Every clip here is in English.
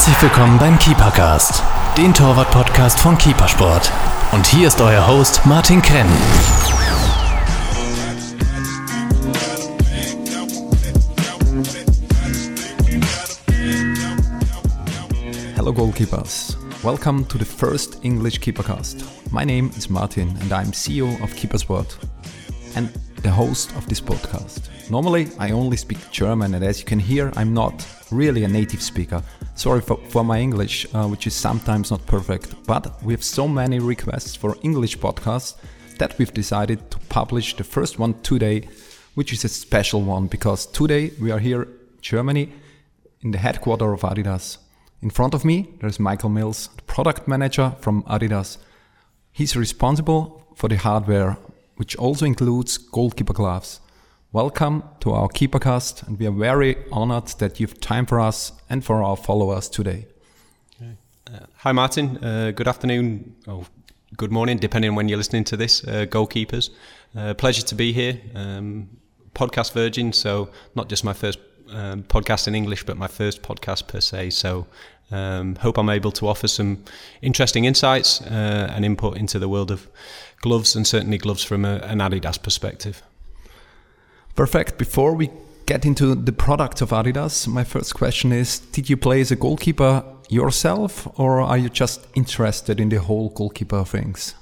Herzlich willkommen beim Keepercast, den Torwart-Podcast von Keepersport. Und hier ist euer Host Martin Krenn. Hello, goalkeepers. Welcome to the first English Keepercast. My name is Martin and I'm CEO of Keepersport and the host of this podcast. Normally, I only speak German, and as you can hear, I'm not really a native speaker. Sorry for, for my English, uh, which is sometimes not perfect, but we have so many requests for English podcasts that we've decided to publish the first one today, which is a special one because today we are here, Germany, in the headquarter of Adidas. In front of me, there's Michael Mills, the product manager from Adidas. He's responsible for the hardware, which also includes goalkeeper gloves. Welcome to our Keepercast, and we are very honored that you've time for us and for our followers today. Uh, hi, Martin. Uh, good afternoon, or good morning, depending on when you're listening to this, uh, goalkeepers. Uh, pleasure to be here. Um, podcast Virgin, so not just my first um, podcast in English, but my first podcast per se. So, um, hope I'm able to offer some interesting insights uh, and input into the world of gloves, and certainly gloves from a, an Adidas perspective. Perfect. Before we get into the product of Adidas, my first question is Did you play as a goalkeeper yourself, or are you just interested in the whole goalkeeper things?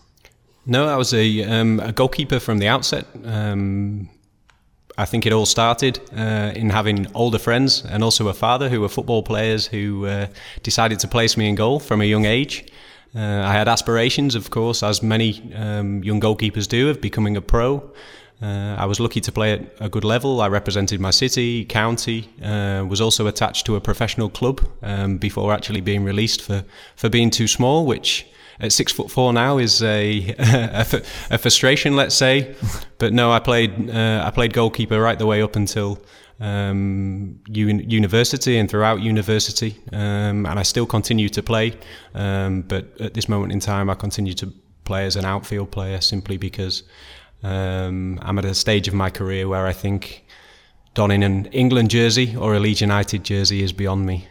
No, I was a, um, a goalkeeper from the outset. Um, I think it all started uh, in having older friends and also a father who were football players who uh, decided to place me in goal from a young age. Uh, I had aspirations, of course, as many um, young goalkeepers do, of becoming a pro. Uh, I was lucky to play at a good level. I represented my city, county, uh, was also attached to a professional club um, before actually being released for, for being too small, which at six foot four now is a, a, a frustration, let's say. But no, I played uh, I played goalkeeper right the way up until um, un- university and throughout university, um, and I still continue to play. Um, but at this moment in time, I continue to play as an outfield player simply because um, I'm at a stage of my career where I think donning an England jersey or a Leeds United jersey is beyond me.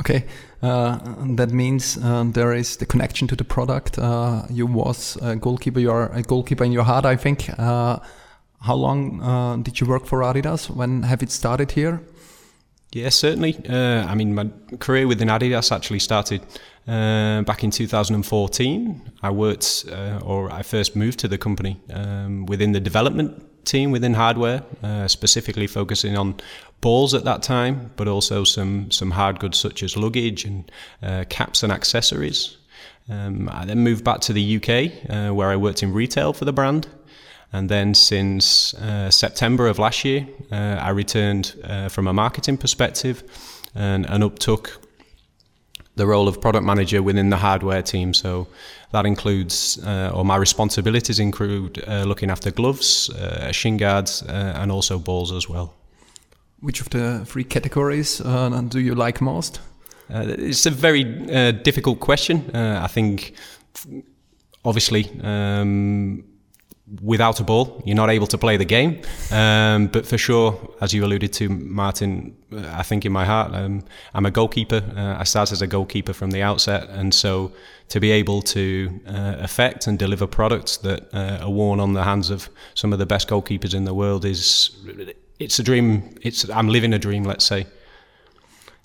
Okay, uh, that means uh, there is the connection to the product. Uh, you was a goalkeeper. You are a goalkeeper in your heart, I think. Uh, how long uh, did you work for Adidas? When have it started here? Yes, certainly. Uh, I mean, my career within Adidas actually started uh, back in 2014. I worked, or I first moved to the company um, within the development team within hardware, uh, specifically focusing on balls at that time, but also some some hard goods such as luggage and uh, caps and accessories. Um, I then moved back to the UK, uh, where I worked in retail for the brand. And then since uh, September of last year, uh, I returned uh, from a marketing perspective and, and uptook the role of product manager within the hardware team. So that includes, uh, or my responsibilities include uh, looking after gloves, uh, shin guards, and also balls as well. Which of the three categories do you like most? it's a very difficult question. I think, obviously, um, without a ball, you're not able to play the game. Um, but for sure, as you alluded to, Martin, uh, I think in my heart, um, I'm a goalkeeper. Uh, I started as a goalkeeper from the outset, and so to be able to uh, affect and deliver products that uh, are worn on the hands of some of the best goalkeepers in the world is it's a dream. It's I'm living a dream. Let's say.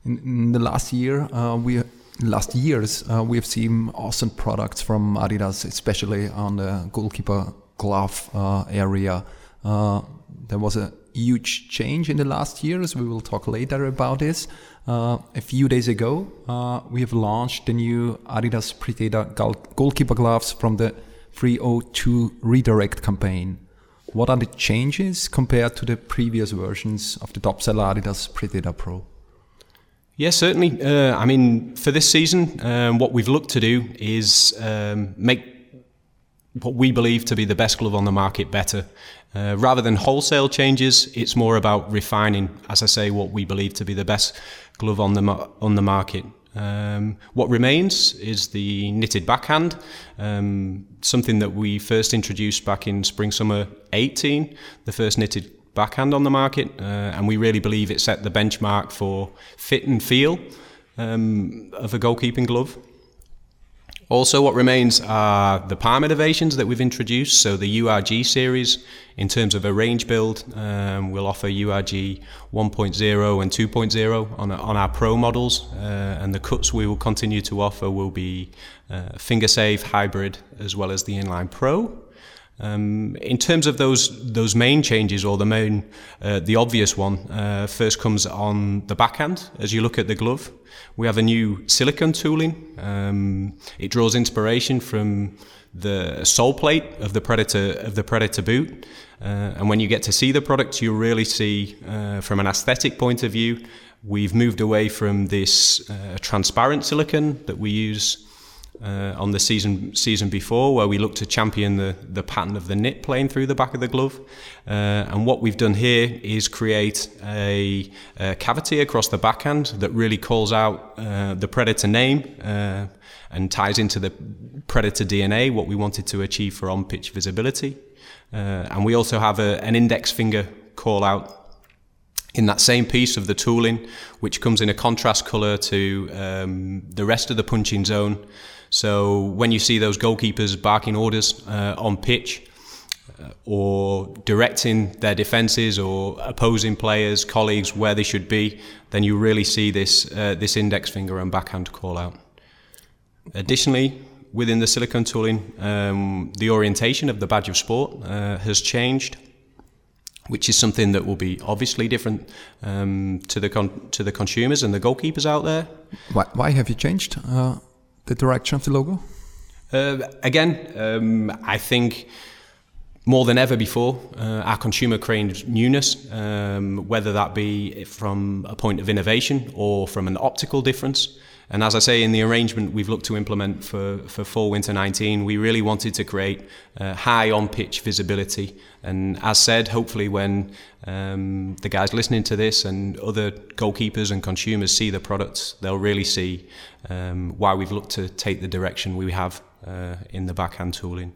In, in the last year, uh, we last years uh, we have seen awesome products from Adidas, especially on the goalkeeper glove uh, area. Uh, there was a huge change in the last years. We will talk later about this. Uh, a few days ago, we have launched the new Adidas Predator goalkeeper gloves from the 302 redirect campaign. What are the changes compared to the previous versions of the top seller Adidas Predator Pro? Yeah, certainly. Uh, I mean, for this season, um, what we've looked to do is um, make what we believe to be the best glove on the market better. Uh, rather than wholesale changes, it's more about refining, as I say, what we believe to be the best glove on the on the market. Um, what remains is the knitted backhand, um, something that we first introduced back in spring summer 18, the first knitted backhand on the market, uh, and we really believe it set the benchmark for fit and feel. um, of a goalkeeping glove. Also, what remains are the palm innovations that we've introduced. So, the URG series, in terms of a range build, um, we'll offer URG 1.0 and 2.0 on, on our Pro models. Uh, and the cuts we will continue to offer will be uh, finger safe, hybrid, as well as the inline Pro. Um, in terms of those those main changes, or the main uh, the obvious one, uh, first comes on the backhand. As you look at the glove, we have a new silicone tooling. Um, it draws inspiration from the sole plate of the Predator of the Predator boot, uh, and when you get to see the product, you really see uh, from an aesthetic point of view. We've moved away from this uh, transparent silicone that we use uh, on the season season before, where we looked to champion the, the pattern of the knit playing through the back of the glove. Uh, and what we've done here is create a, a, cavity across the backhand that really calls out uh, the predator name uh, and ties into the predator DNA, what we wanted to achieve for on pitch visibility. Uh, and we also have a, an index finger call out in that same piece of the tooling, which comes in a contrast colour to um, the rest of the punching zone. So when you see those goalkeepers barking orders uh, on pitch uh, or directing their defences or opposing players, colleagues where they should be, then you really see this uh, this index finger and backhand call out. Additionally, within the silicone tooling, um, the orientation of the badge of sport uh, has changed which is something that will be obviously different um, to the con- to the consumers and the goalkeepers out there. Why, why have you changed uh, the direction of the logo? Uh, again, um, I think more than ever before, uh, our consumer craves newness, um, whether that be from a point of innovation or from an optical difference. And as I say, in the arrangement we've looked to implement for, for fall winter 19, we really wanted to create uh, high on pitch visibility. And as said, hopefully, when um, the guys listening to this and other goalkeepers and consumers see the products, they'll really see um, why we've looked to take the direction we have uh, in the backhand tooling.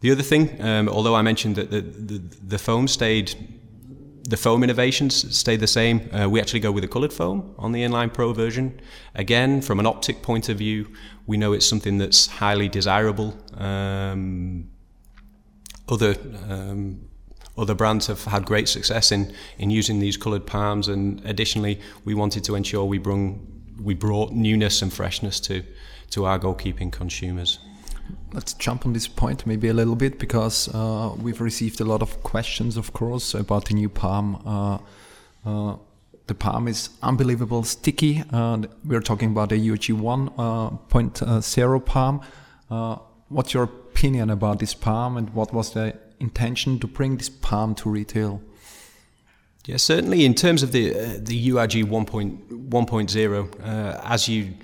The other thing, um, although I mentioned that the, the, the foam stayed the foam innovations stay the same. Uh, we actually go with a coloured foam on the Inline Pro version. Again, from an optic point of view, we know it's something that's highly desirable. Um, other um, other brands have had great success in in using these coloured palms, and additionally, we wanted to ensure we bring we brought newness and freshness to to our goalkeeping consumers let's jump on this point maybe a little bit because uh, we've received a lot of questions, of course, about the new palm. Uh, uh, the palm is unbelievable sticky. Uh, we're talking about a URG 1.0 uh, palm. Uh, what's your opinion about this palm and what was the intention to bring this palm to retail? Yeah, certainly in terms of the the URG 1.0, as you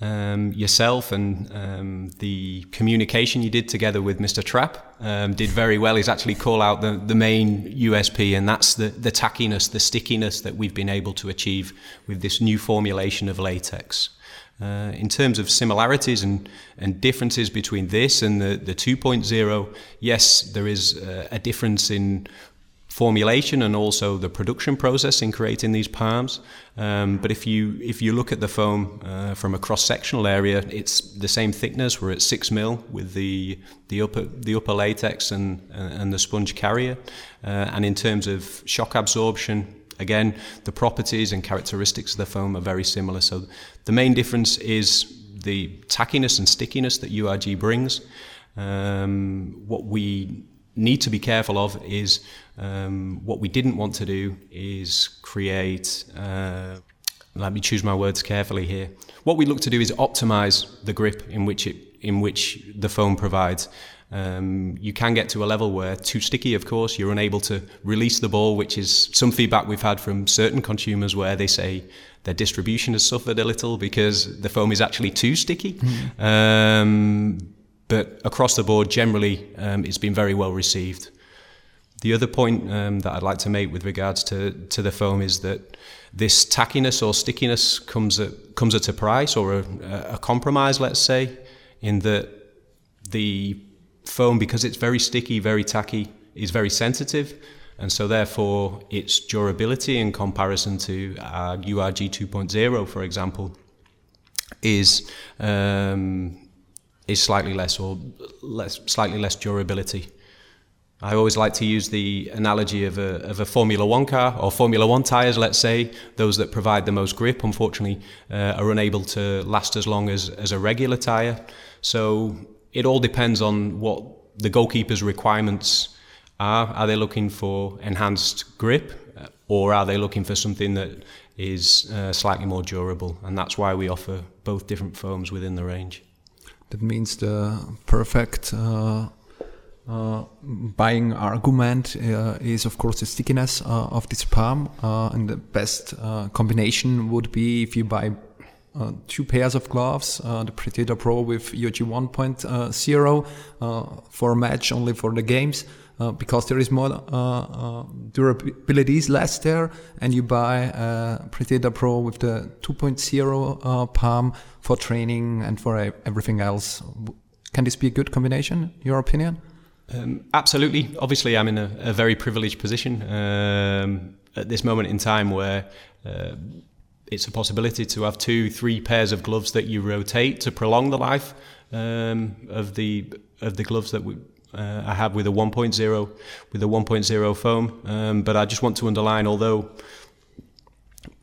um, yourself and um, the communication you did together with Mr. Trapp um, did very well. Is actually call out the, the main USP, and that's the, the tackiness, the stickiness that we've been able to achieve with this new formulation of latex. Uh, in terms of similarities and, and differences between this and the, the 2.0, yes, there is uh, a difference in formulation and also the production process in creating these palms. Um, but if you if you look at the foam uh, from a cross sectional area, it's the same thickness. We're at six mil with the the upper the upper latex and and the sponge carrier. Uh, and in terms of shock absorption, again, the properties and characteristics of the foam are very similar. So the main difference is the tackiness and stickiness that URG brings. Um, what we need to be careful of is um, what we didn't want to do is create. Uh, let me choose my words carefully here. What we look to do is optimize the grip in which it in which the foam provides. Um, you can get to a level where too sticky, of course, you're unable to release the ball, which is some feedback we've had from certain consumers where they say their distribution has suffered a little because the foam is actually too sticky. Mm-hmm. Um, but across the board, generally, um, it's been very well received. The other point um, that I'd like to make with regards to, to the foam is that this tackiness or stickiness comes at, comes at a price or a, a compromise, let's say, in that the foam, because it's very sticky, very tacky, is very sensitive. and so therefore its durability in comparison to URG 2.0, for example, is um, is slightly less or less, slightly less durability. I always like to use the analogy of a, of a Formula One car or Formula One tyres, let's say. Those that provide the most grip, unfortunately, uh, are unable to last as long as, as a regular tyre. So it all depends on what the goalkeeper's requirements are. Are they looking for enhanced grip uh, or are they looking for something that is uh, slightly more durable? And that's why we offer both different foams within the range. That means the perfect uh, uh, buying argument uh, is, of course, the stickiness uh, of this palm. Uh, and the best uh, combination would be if you buy two pairs of gloves, the Predator Pro with URG 1.0 for a match only for the games. Uh, because there is more uh, uh, durability is less there, and you buy a Predator Pro with the 2.0 palm for training and for everything else. Can this be a good combination, your opinion? Um, absolutely. Obviously, I'm in a, a very privileged position um, at this moment in time where uh, it's a possibility to have two, three pairs of gloves that you rotate to prolong the life um, of the of the gloves that we, uh, I have with a 1.0 with a 1.0 foam. Um, but I just want to underline, although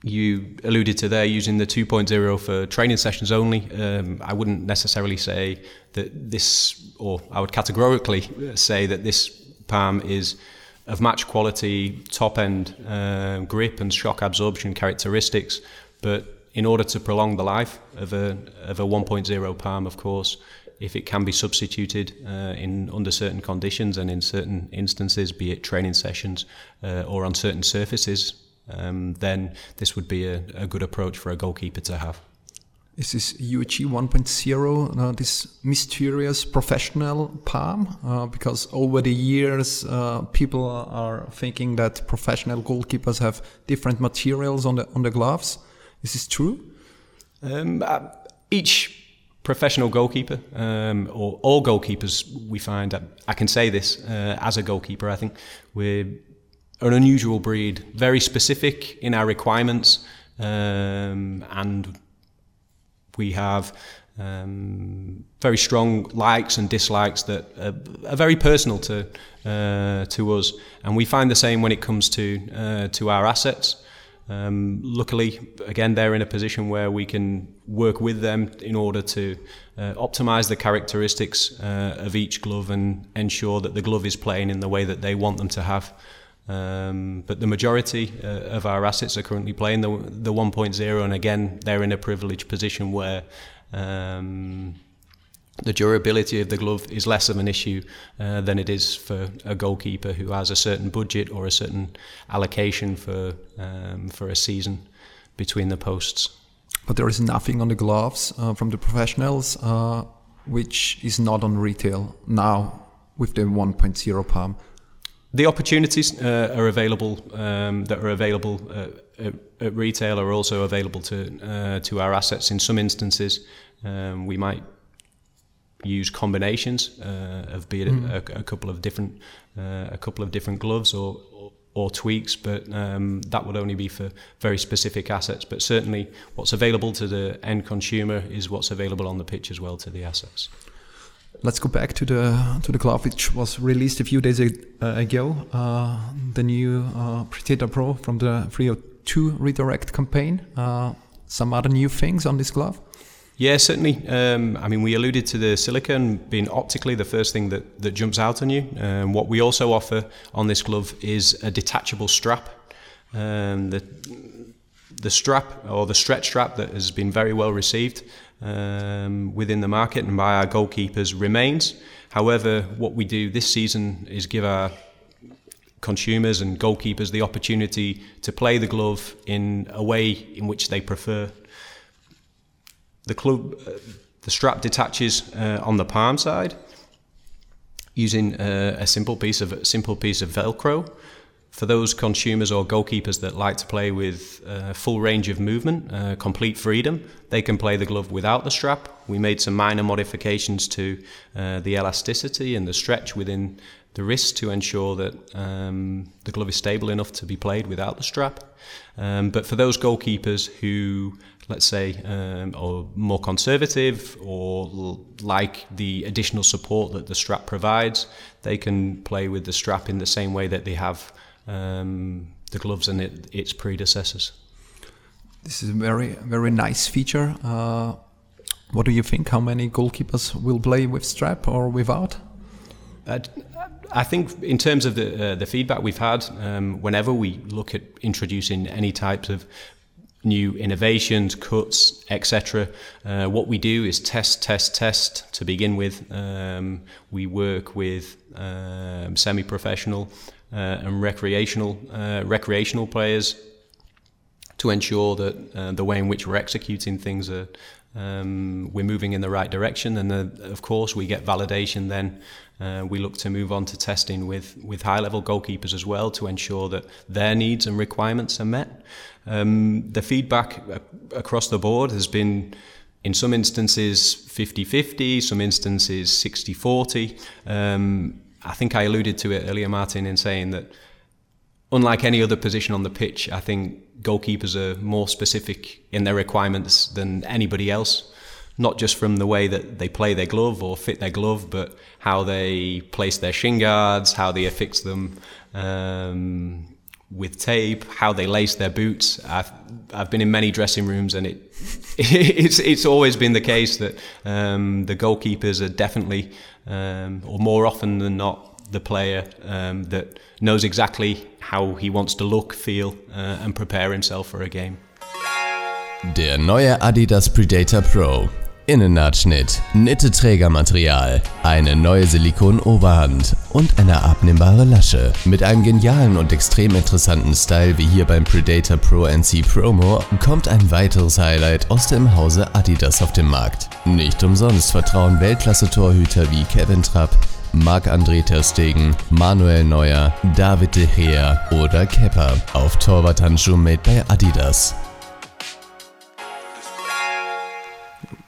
you alluded to there using the 2.0 for training sessions only, um, I wouldn't necessarily say that this, or I would categorically say that this palm is of match quality, top end uh, grip and shock absorption characteristics, but in order to prolong the life of a, of a 1.0 palm, of course, if it can be substituted uh, in under certain conditions and in certain instances, be it training sessions uh, or on certain surfaces, um, then this would be a, a, good approach for a goalkeeper to have. Is this URG 1.0 uh, this mysterious professional palm? Uh, because over the years, uh, people are thinking that professional goalkeepers have different materials on the on the gloves. Is this true? Um, uh, each professional goalkeeper um, or all goalkeepers we find I can say this uh, as a goalkeeper I think we're an unusual breed very specific in our requirements um, and we have um, very strong likes and dislikes that are, are very personal to uh, to us and we find the same when it comes to uh, to our assets um, luckily, again, they're in a position where we can work with them in order to uh, optimize the characteristics uh, of each glove and ensure that the glove is playing in the way that they want them to have. Um, but the majority uh, of our assets are currently playing the, the 1.0, and again, they're in a privileged position where um, the durability of the glove is less of an issue uh, than it is for a goalkeeper who has a certain budget or a certain allocation for um, for a season between the posts. But there is nothing on the gloves uh, from the professionals uh, which is not on retail now with the 1.0 palm. The opportunities uh, are available um, that are available uh, at, at, retail are also available to uh, to our assets. In some instances, um, we might use combinations uh, of be it mm. a, a, couple of different uh, a couple of different gloves or, or, or tweaks, but um, that would only be for very specific assets. But certainly, what's available to the end consumer is what's available on the pitch as well to the assets. Let's go back to the to the glove which was released a few days uh, ago, uh, the new uh, Predator Pro from the 302 redirect campaign. Uh, some other new things on this glove? Yeah, certainly. Um, I mean, we alluded to the silicone being optically the first thing that, that jumps out on you. Um, what we also offer on this glove is a detachable strap. Um, the, the strap or the stretch strap that has been very well received um, within the market and by our goalkeepers remains. However, what we do this season is give our consumers and goalkeepers the opportunity to play the glove in a way in which they prefer the club, uh, the strap detaches uh, on the palm side using uh, a simple piece of simple piece of Velcro. For those consumers or goalkeepers that like to play with uh, full range of movement, uh, complete freedom, they can play the glove without the strap. We made some minor modifications to the elasticity and the stretch within the wrist to ensure that um, the glove is stable enough to be played without the strap. Um, but for those goalkeepers who, let's say, um, are more conservative or l- like the additional support that the strap provides, they can play with the strap in the same way that they have um, the gloves and it, its predecessors. This is a very, very nice feature. Uh, what do you think? How many goalkeepers will play with strap or without? Uh, I think in terms of the uh, the feedback we've had, um, whenever we look at introducing any types of new innovations, cuts, etc. Uh, what we do is test, test, test to begin with. Um, we work with um, semi-professional uh, and recreational uh, recreational players to ensure that uh, the way in which we're executing things are um, we're moving in the right direction, and uh, of course we get validation. Then uh, we look to move on to testing with with high level goalkeepers as well to ensure that their needs and requirements are met. Um, the feedback across the board has been. In some instances, 50 50, some instances, 60 40. Um, I think I alluded to it earlier, Martin, in saying that unlike any other position on the pitch, I think goalkeepers are more specific in their requirements than anybody else. Not just from the way that they play their glove or fit their glove, but how they place their shin guards, how they affix them um, with tape, how they lace their boots. I've I've been in many dressing rooms, and it it's it's always been the case that um, the goalkeepers are definitely, um, or more often than not, the player um, that knows exactly how he wants to look, feel uh, and prepare himself for a game. Der neue Adidas Predator Pro. Innennahtschnitt, Nitte-Trägermaterial, eine neue Silikon-Oberhand und eine abnehmbare Lasche. Mit einem genialen und extrem interessanten Style wie hier beim Predator Pro NC Promo kommt ein weiteres Highlight aus dem Hause Adidas auf den Markt. Nicht umsonst vertrauen Weltklasse-Torhüter wie Kevin Trapp, Marc-André Ter Stegen, Manuel Neuer, David De Gea oder Kepper auf Torwarthandschuh made by Adidas.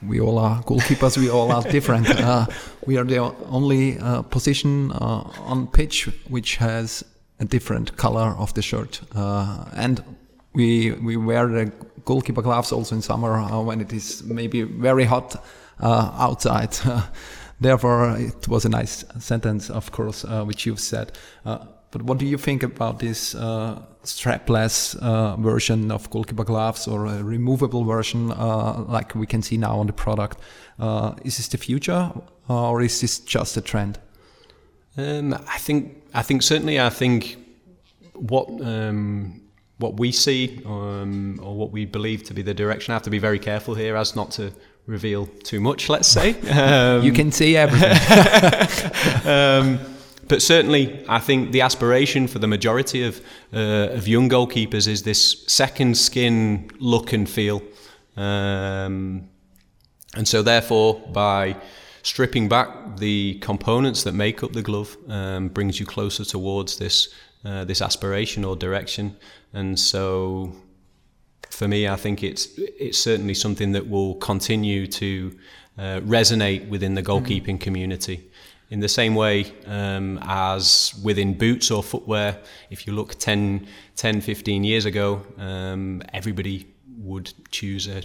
We all are goalkeepers. We all are different. uh, we are the only uh, position uh, on pitch which has a different color of the shirt, uh, and we we wear the goalkeeper gloves also in summer uh, when it is maybe very hot uh, outside. therefore, it was a nice sentence, of course, uh, which you've said. Uh, but what do you think about this uh, strapless uh, version of goalkeeper gloves or a removable version, uh, like we can see now on the product? Uh, is this the future, or is this just a trend? Um, I think, I think certainly, I think what. Um, what we see um, or what we believe to be the direction. I have to be very careful here as not to reveal too much, let's say. Um, you can see everything. but certainly, I think the aspiration for the majority of, uh, of young goalkeepers is this second skin look and feel. Um, and so, therefore, by stripping back the components that make up the glove um, brings you closer towards this uh, this aspiration or direction. And so, for me, I think it's it's certainly something that will continue to uh, resonate within the goalkeeping mm. community. In the same way um, as within boots or footwear, if you look 10, 10 15 years ago, um, everybody would choose a,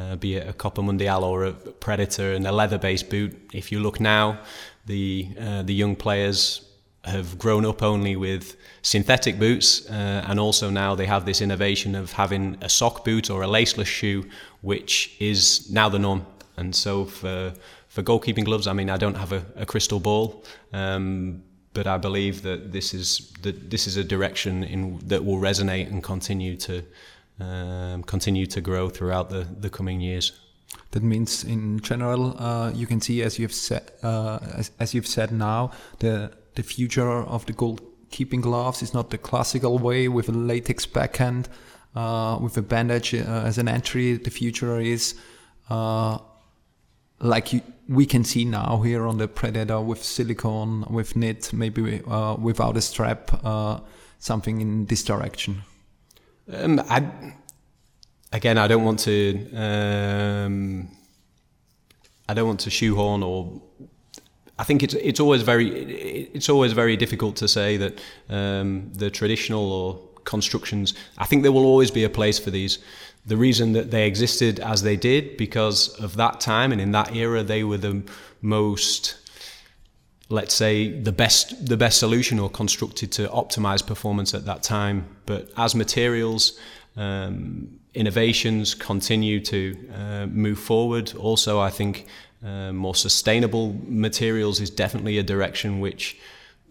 uh, be it a Copa Mundial or a Predator and a leather-based boot. If you look now, the uh, the young players have grown up only with synthetic boots, uh, and also now they have this innovation of having a sock boot or a laceless shoe, which is now the norm. And so for for goalkeeping gloves, I mean, I don't have a, a crystal ball, um, but I believe that this is that this is a direction in that will resonate and continue to um, continue to grow throughout the the coming years. That means, in general, uh, you can see, as you've said, uh, as, as you've said now, the the future of the goalkeeping gloves is not the classical way with a latex backhand, uh, with a bandage uh, as an entry. The future is uh, like you, we can see now here on the Predator with silicone, with knit, maybe uh, without a strap, uh, something in this direction. Um, I, again, I don't want to. Um, I don't want to shoehorn or I think it's it's always very it's always very difficult to say that um, the traditional or constructions. I think there will always be a place for these. The reason that they existed as they did because of that time and in that era, they were the most let's say the best the best solution or constructed to optimize performance at that time. But as materials um, innovations continue to uh, move forward also i think uh, more sustainable materials is definitely a direction which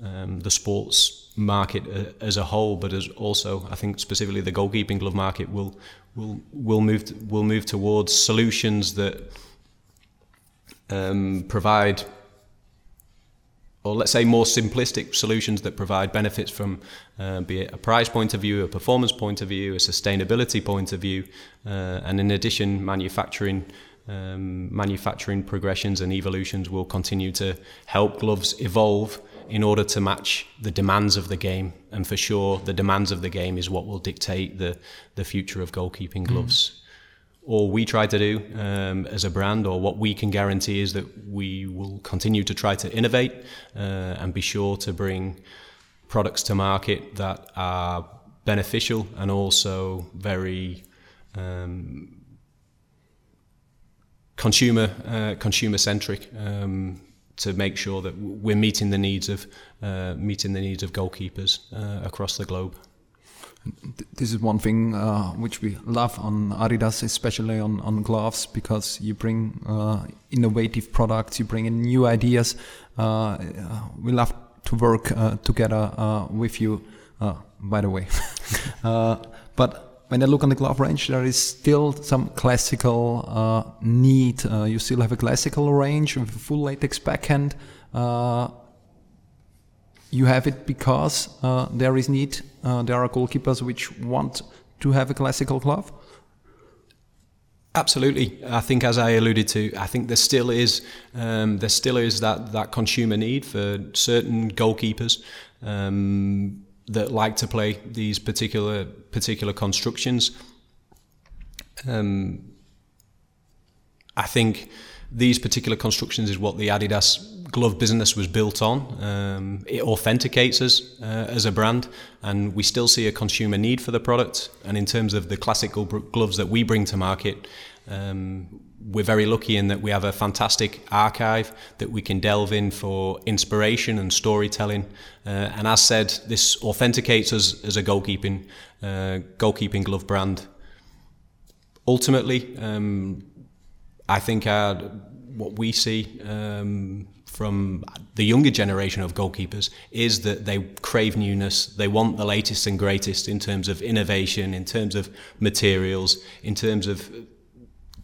um, the sports market uh, as a whole, but as also I think specifically the goalkeeping glove market will will will move to, will move towards solutions that um, provide or let's say more simplistic solutions that provide benefits from uh, be it a price point of view, a performance point of view, a sustainability point of view, uh, and in addition, manufacturing um, manufacturing progressions and evolutions will continue to help gloves evolve in order to match the demands of the game. And for sure, the demands of the game is what will dictate the the future of goalkeeping gloves. Mm. All we try to do um, as a brand, or what we can guarantee, is that we will continue to try to innovate uh, and be sure to bring products to market that are beneficial and also very um, consumer uh, consumer centric um, to make sure that we're meeting the needs of uh, meeting the needs of goalkeepers uh, across the globe. This is one thing uh, which we love on Adidas, especially on, on gloves, because you bring uh, innovative products, you bring in new ideas. Uh, we love to work together with you. by the way, but when I look on the glove range, there is still some classical uh, need. Uh, you still have a classical range with a full latex backhand. Uh, you have it because uh, there is need. Uh, there are goalkeepers which want to have a classical glove. Absolutely, I think as I alluded to, I think there still is um, there still is that that consumer need for certain goalkeepers. Um, that like to play these particular particular constructions. Um, I think these particular constructions is what the Adidas glove business was built on. Um, it authenticates us uh, as a brand, and we still see a consumer need for the product. And in terms of the classical gloves that we bring to market, um, we're very lucky in that we have a fantastic archive that we can delve in for inspiration and storytelling. Uh, and as said, this authenticates us as a goalkeeping uh, goalkeeping glove brand. Ultimately, um, I think what we see um, from the younger generation of goalkeepers is that they crave newness. They want the latest and greatest in terms of innovation, in terms of materials, in terms of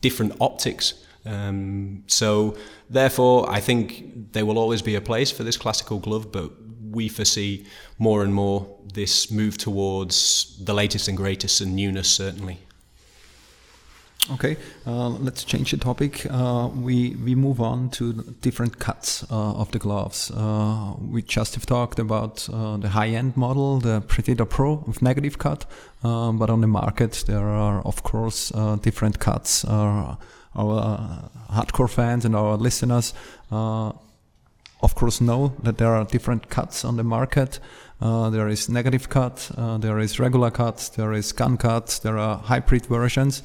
different optics. Um, so, therefore, I think there will always be a place for this classical glove, but we foresee more and more this move towards the latest and greatest and newness, certainly. Okay, uh, let's change the topic. Uh, we we move on to different cuts uh, of the gloves. Uh, we just have talked about uh, the high-end model, the Predator Pro with negative cut, uh, but on the market there are of course different cuts. our hardcore fans and our listeners, of course, know that there are different cuts on the market. there is negative cut, there is regular cut, there is gun cut, there are hybrid versions.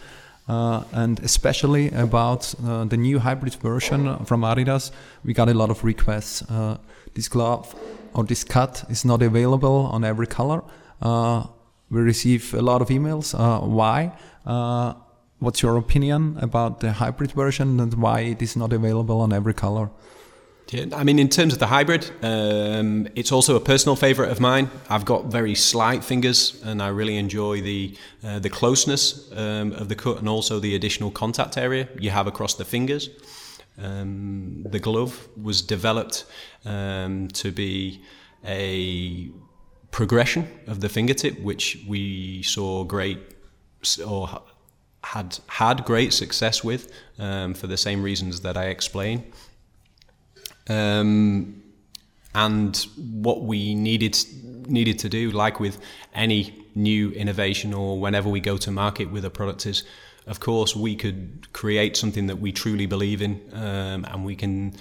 Uh, and especially about uh, the new hybrid version from Adidas, we got a lot of requests. Uh, this glove or this cut is not available on every color. Uh, we receive a lot of emails. Uh, why? Uh, what's your opinion about the hybrid version and why it is not available on every color? Yeah, I mean, in terms of the hybrid, um, it's also a personal favourite of mine. I've got very slight fingers, and I really enjoy the uh, the closeness um, of the cut and also the additional contact area you have across the fingers. Um, the glove was developed um, to be a progression of the fingertip, which we saw great or had had great success with um, for the same reasons that I explained. Um, and what we needed needed to do, like with any new innovation or whenever we go to market with a product, is of course we could create something that we truly believe in, um, and we can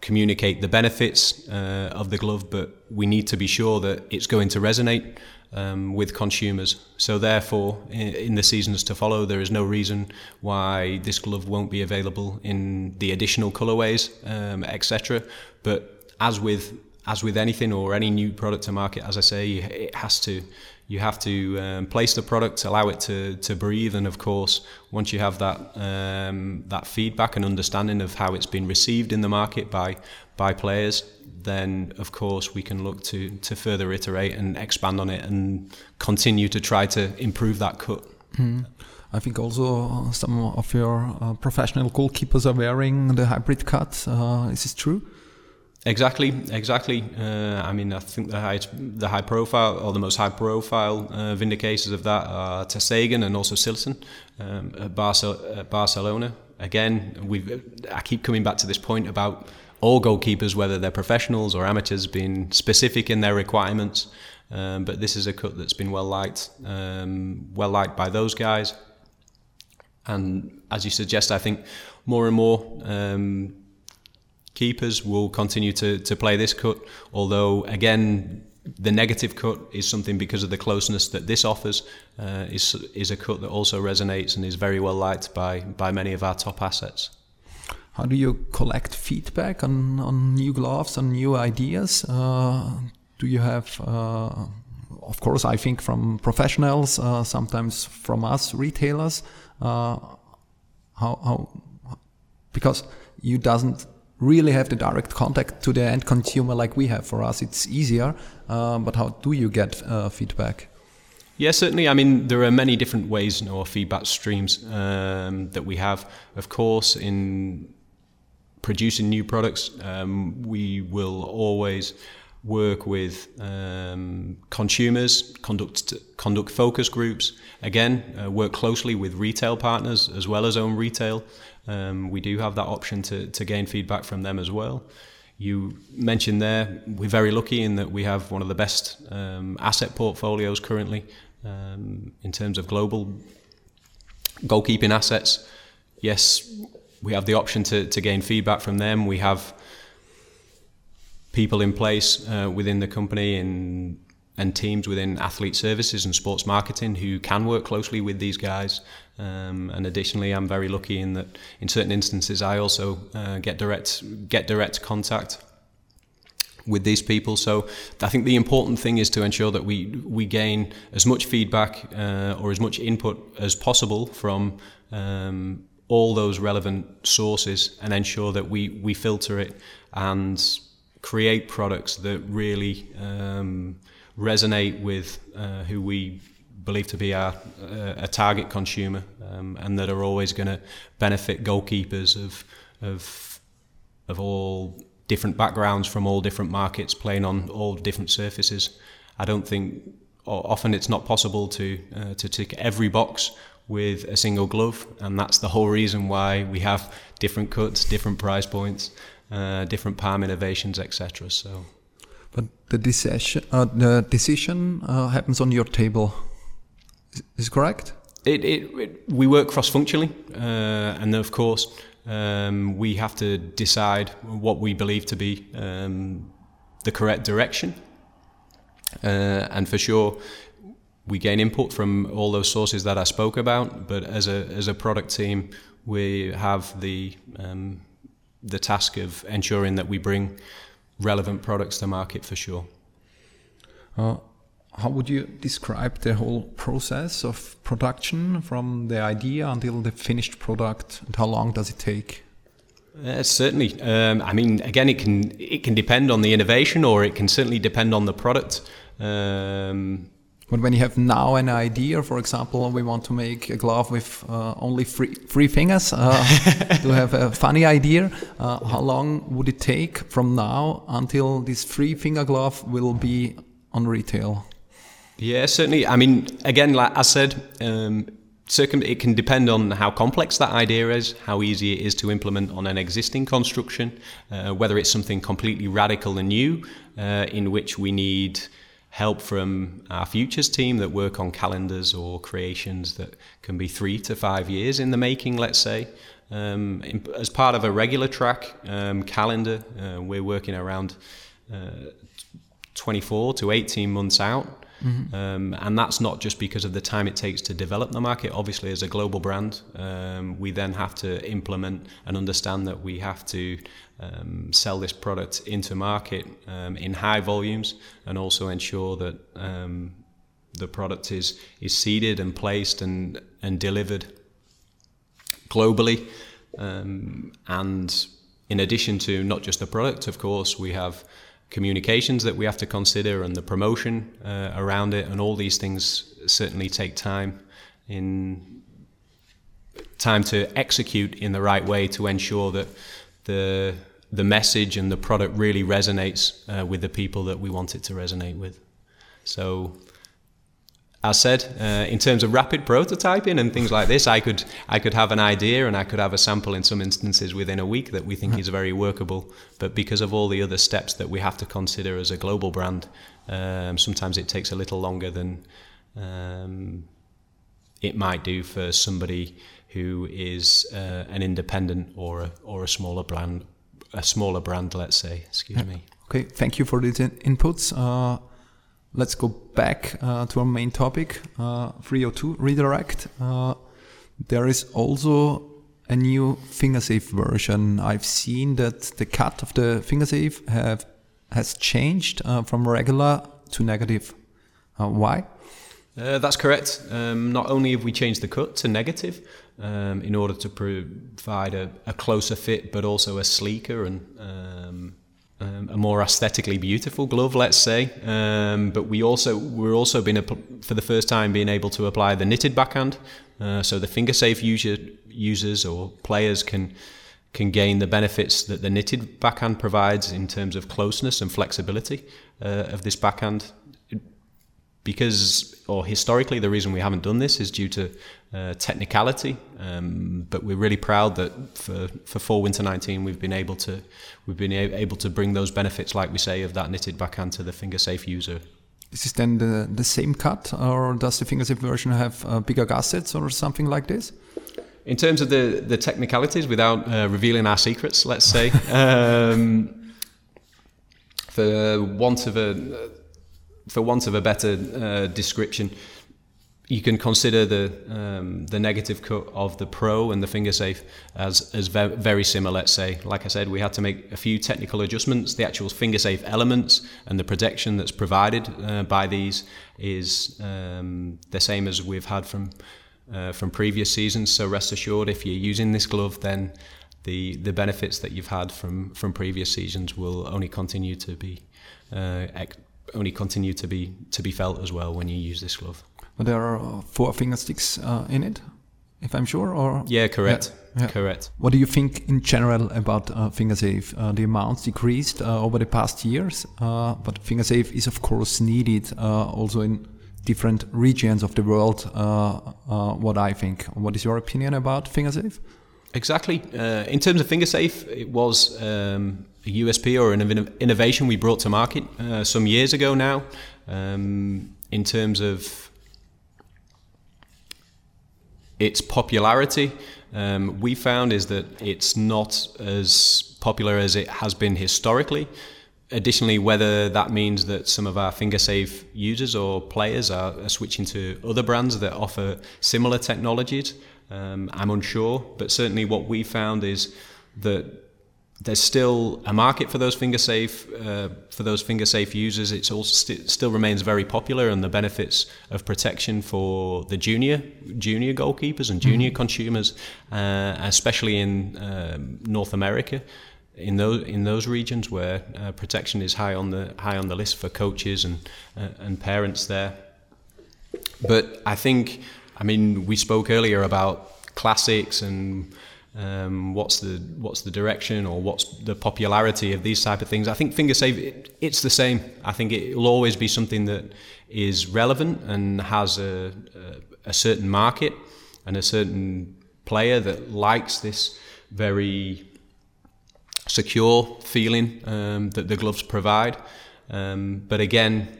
communicate the benefits uh, of the glove, but we need to be sure that it's going to resonate um, with consumers. So, therefore, in, in, the seasons to follow, there is no reason why this glove won't be available in the additional colorways, um, etc. But as with as with anything or any new product to market, as I say, it has to you have to um, place the product, allow it to, to breathe, and of course, once you have that um, that feedback and understanding of how it's been received in the market by by players, then of course we can look to to further iterate and expand on it and continue to try to improve that cut. Mm. I think also some of your uh, professional goalkeepers are wearing the hybrid cut. Uh, is this true? Exactly, exactly. Uh, I mean, I think the high, the high profile or the most high profile uh, vindicators of that are Ter and also Cillessen um, at, Barce- at Barcelona. Again, we I keep coming back to this point about all goalkeepers, whether they're professionals or amateurs, being specific in their requirements. Um, but this is a cut that's been well liked, um, well liked by those guys. And as you suggest, I think more and more um, keepers will continue to, to play this cut, although again the negative cut is something because of the closeness that this offers uh, is is a cut that also resonates and is very well liked by by many of our top assets. How do you collect feedback on, on new gloves, on new ideas? Uh, do you have, uh, of course, I think from professionals, uh, sometimes from us retailers. Uh, how how because you doesn't really have the direct contact to the end consumer like we have. For us, it's easier. Uh, but how do you get uh, feedback? Yeah, certainly. I mean, there are many different ways or feedback streams um, that we have. Of course, in producing new products, um, we will always work with um, consumers, conduct conduct focus groups. Again, uh, work closely with retail partners as well as own retail. Um, we do have that option to, to gain feedback from them as well. You mentioned there, we're very lucky in that we have one of the best um, asset portfolios currently um, in terms of global goalkeeping assets. Yes, we have the option to, to gain feedback from them. We have people in place uh, within the company in and teams within athlete services and sports marketing who can work closely with these guys. Um, and additionally, I'm very lucky in that in certain instances I also uh, get direct get direct contact with these people. So I think the important thing is to ensure that we we gain as much feedback uh, or as much input as possible from um, all those relevant sources and ensure that we we filter it and create products that really um, resonate with uh, who we believe to be our uh, a target consumer, um, and that are always going to benefit goalkeepers of of of all different backgrounds from all different markets, playing on all different surfaces. I don't think often it's not possible to uh, to tick every box with a single glove, and that's the whole reason why we have different cuts, different price points, uh, different palm innovations, etc. So. But the decision, uh, the decision uh, happens on your table. Is, is correct? It, it, it, we work cross-functionally, uh, and of course, um, we have to decide what we believe to be um, the correct direction. Uh, and for sure, we gain input from all those sources that I spoke about. But as a as a product team, we have the um, the task of ensuring that we bring relevant products to market for sure. Uh, how would you describe the whole process of production from the idea until the finished product, and how long does it take? Uh, certainly. Um, I mean, again, it can it can depend on the innovation, or it can certainly depend on the product. Um, but when you have now an idea, for example, we want to make a glove with uh, only three, three fingers, uh, to have a funny idea, uh, how long would it take from now until this three finger glove will be on retail? Yeah, certainly. I mean, again, like I said, um, circum- it can depend on how complex that idea is, how easy it is to implement on an existing construction, uh, whether it's something completely radical and new, uh, in which we need help from our futures team that work on calendars or creations that can be three to five years in the making, let's say. Um, in, as part of a regular track um, calendar, uh, we're working around uh, 24 to 18 months out. Mm-hmm. Um, and that's not just because of the time it takes to develop the market. Obviously, as a global brand, um, we then have to implement and understand that we have to um, sell this product into market um, in high volumes and also ensure that um, the product is, is seeded and placed and, and delivered globally. Um, and in addition to not just the product, of course, we have communications that we have to consider and the promotion uh, around it, and all these things certainly take time in time to execute in the right way to ensure that the the message and the product really resonates uh, with the people that we want it to resonate with. So as said, uh, in terms of rapid prototyping and things like this, I could I could have an idea and I could have a sample in some instances within a week that we think is very workable. But because of all the other steps that we have to consider as a global brand, um, sometimes it takes a little longer than um, it might do for somebody who is uh, an independent or a, or a smaller brand, a smaller brand, let's say. Excuse me. Okay, thank you for these inputs. Uh, let's go back uh, to our main topic, uh, 302 redirect. Uh, there is also a new fingersafe version. I've seen that the cut of the fingersafe have has changed uh, from regular to negative. Uh, why? Uh, that's correct. Um, not only have we changed the cut to negative um, in order to provide a, a, closer fit, but also a sleeker and um, um, a more aesthetically beautiful glove, let's say. Um, but we also we're also been for the first time being able to apply the knitted backhand, uh, so the finger safe user, users or players can can gain the benefits that the knitted backhand provides in terms of closeness and flexibility uh, of this backhand because, or historically, the reason we haven't done this is due to uh, technicality. Um, but we're really proud that for, for fall winter 19, we've been able to we've been able to bring those benefits, like we say, of that knitted backhand to the finger safe user. Is this then the, the same cut, or does the finger safe version have uh, bigger gussets or something like this? In terms of the, the technicalities, without uh, revealing our secrets, let's say, um, for want of a for want of a better uh, description, you can consider the um, the negative cut of the Pro and the finger safe as as ve- very similar. Let's say, like I said, we had to make a few technical adjustments. The actual finger safe elements and the protection that's provided uh, by these is um, the same as we've had from uh, from previous seasons. So rest assured, if you're using this glove, then the the benefits that you've had from from previous seasons will only continue to be uh, only continue to be to be felt as well when you use this glove. But there are uh, four finger sticks uh, in it, if I'm sure, or yeah, correct, yeah, yeah. correct. What do you think in general about uh, FingerSafe? Uh, the amounts decreased uh, over the past years, uh, but FingerSafe is of course needed uh, also in different regions of the world. what I think. What is your opinion about FingerSafe? Exactly. in terms of FingerSafe, it was um, a USP or an innovation we brought to market uh, some years ago now um, in terms of its popularity. Um, we found is that it's not as popular as it has been historically. Additionally, whether that means that some of our finger safe users or players are, are switching to other brands that offer similar technologies, um, I'm unsure. But certainly, what we found is that there's still a market for those finger safe uh, for those finger safe users. It st- still remains very popular, and the benefits of protection for the junior junior goalkeepers and junior mm-hmm. consumers, uh, especially in um, North America, in those in those regions where uh, protection is high on the high on the list for coaches and uh, and parents there. But I think, I mean, we spoke earlier about classics and um, what's the what's the direction or what's the popularity of these type of things. I think finger safe it, it's the same. I think it will always be something that is relevant and has a, a, a certain market and a certain player that likes this very secure feeling um, that the gloves provide. Um, but again,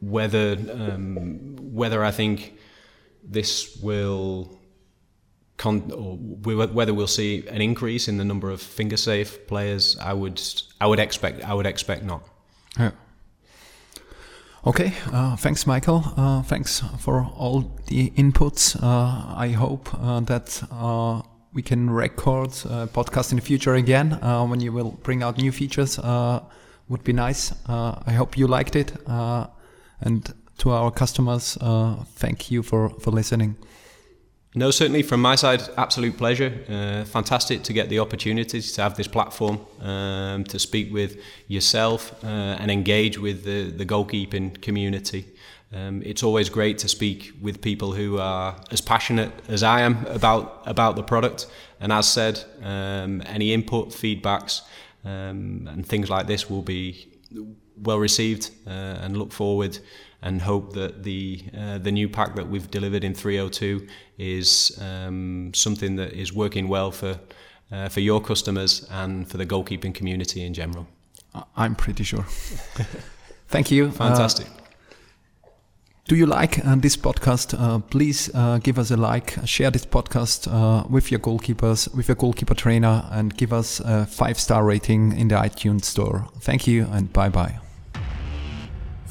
whether um, whether I think this will con- whether we'll see an increase in the number of finger safe players, I would I would expect I would expect not. Yeah. Okay, uh, thanks, Michael. Uh, thanks for all the inputs. Uh, I hope uh, that uh, we can record a podcast in the future again uh, when you will bring out new features. would be nice. I hope you liked it. and to our customers, thank you for, for listening. No, certainly from my side, absolute pleasure. Uh, fantastic to get the opportunity to have this platform um, to speak with yourself uh, and engage with the, the goalkeeping community. Um, it's always great to speak with people who are as passionate as I am about about the product. And as said, um, any input, feedbacks, um, and things like this will be well received. Uh, and look forward and hope that the uh, the new pack that we've delivered in 302 is um, something that is working well for uh, for your customers and for the goalkeeping community in general. I'm pretty sure. Thank you. Fantastic. Uh, do you like uh, this podcast? Uh, please uh, give us a like, share this podcast uh, with your goalkeepers, with your goalkeeper trainer, and give us a five star rating in the iTunes store. Thank you and bye bye.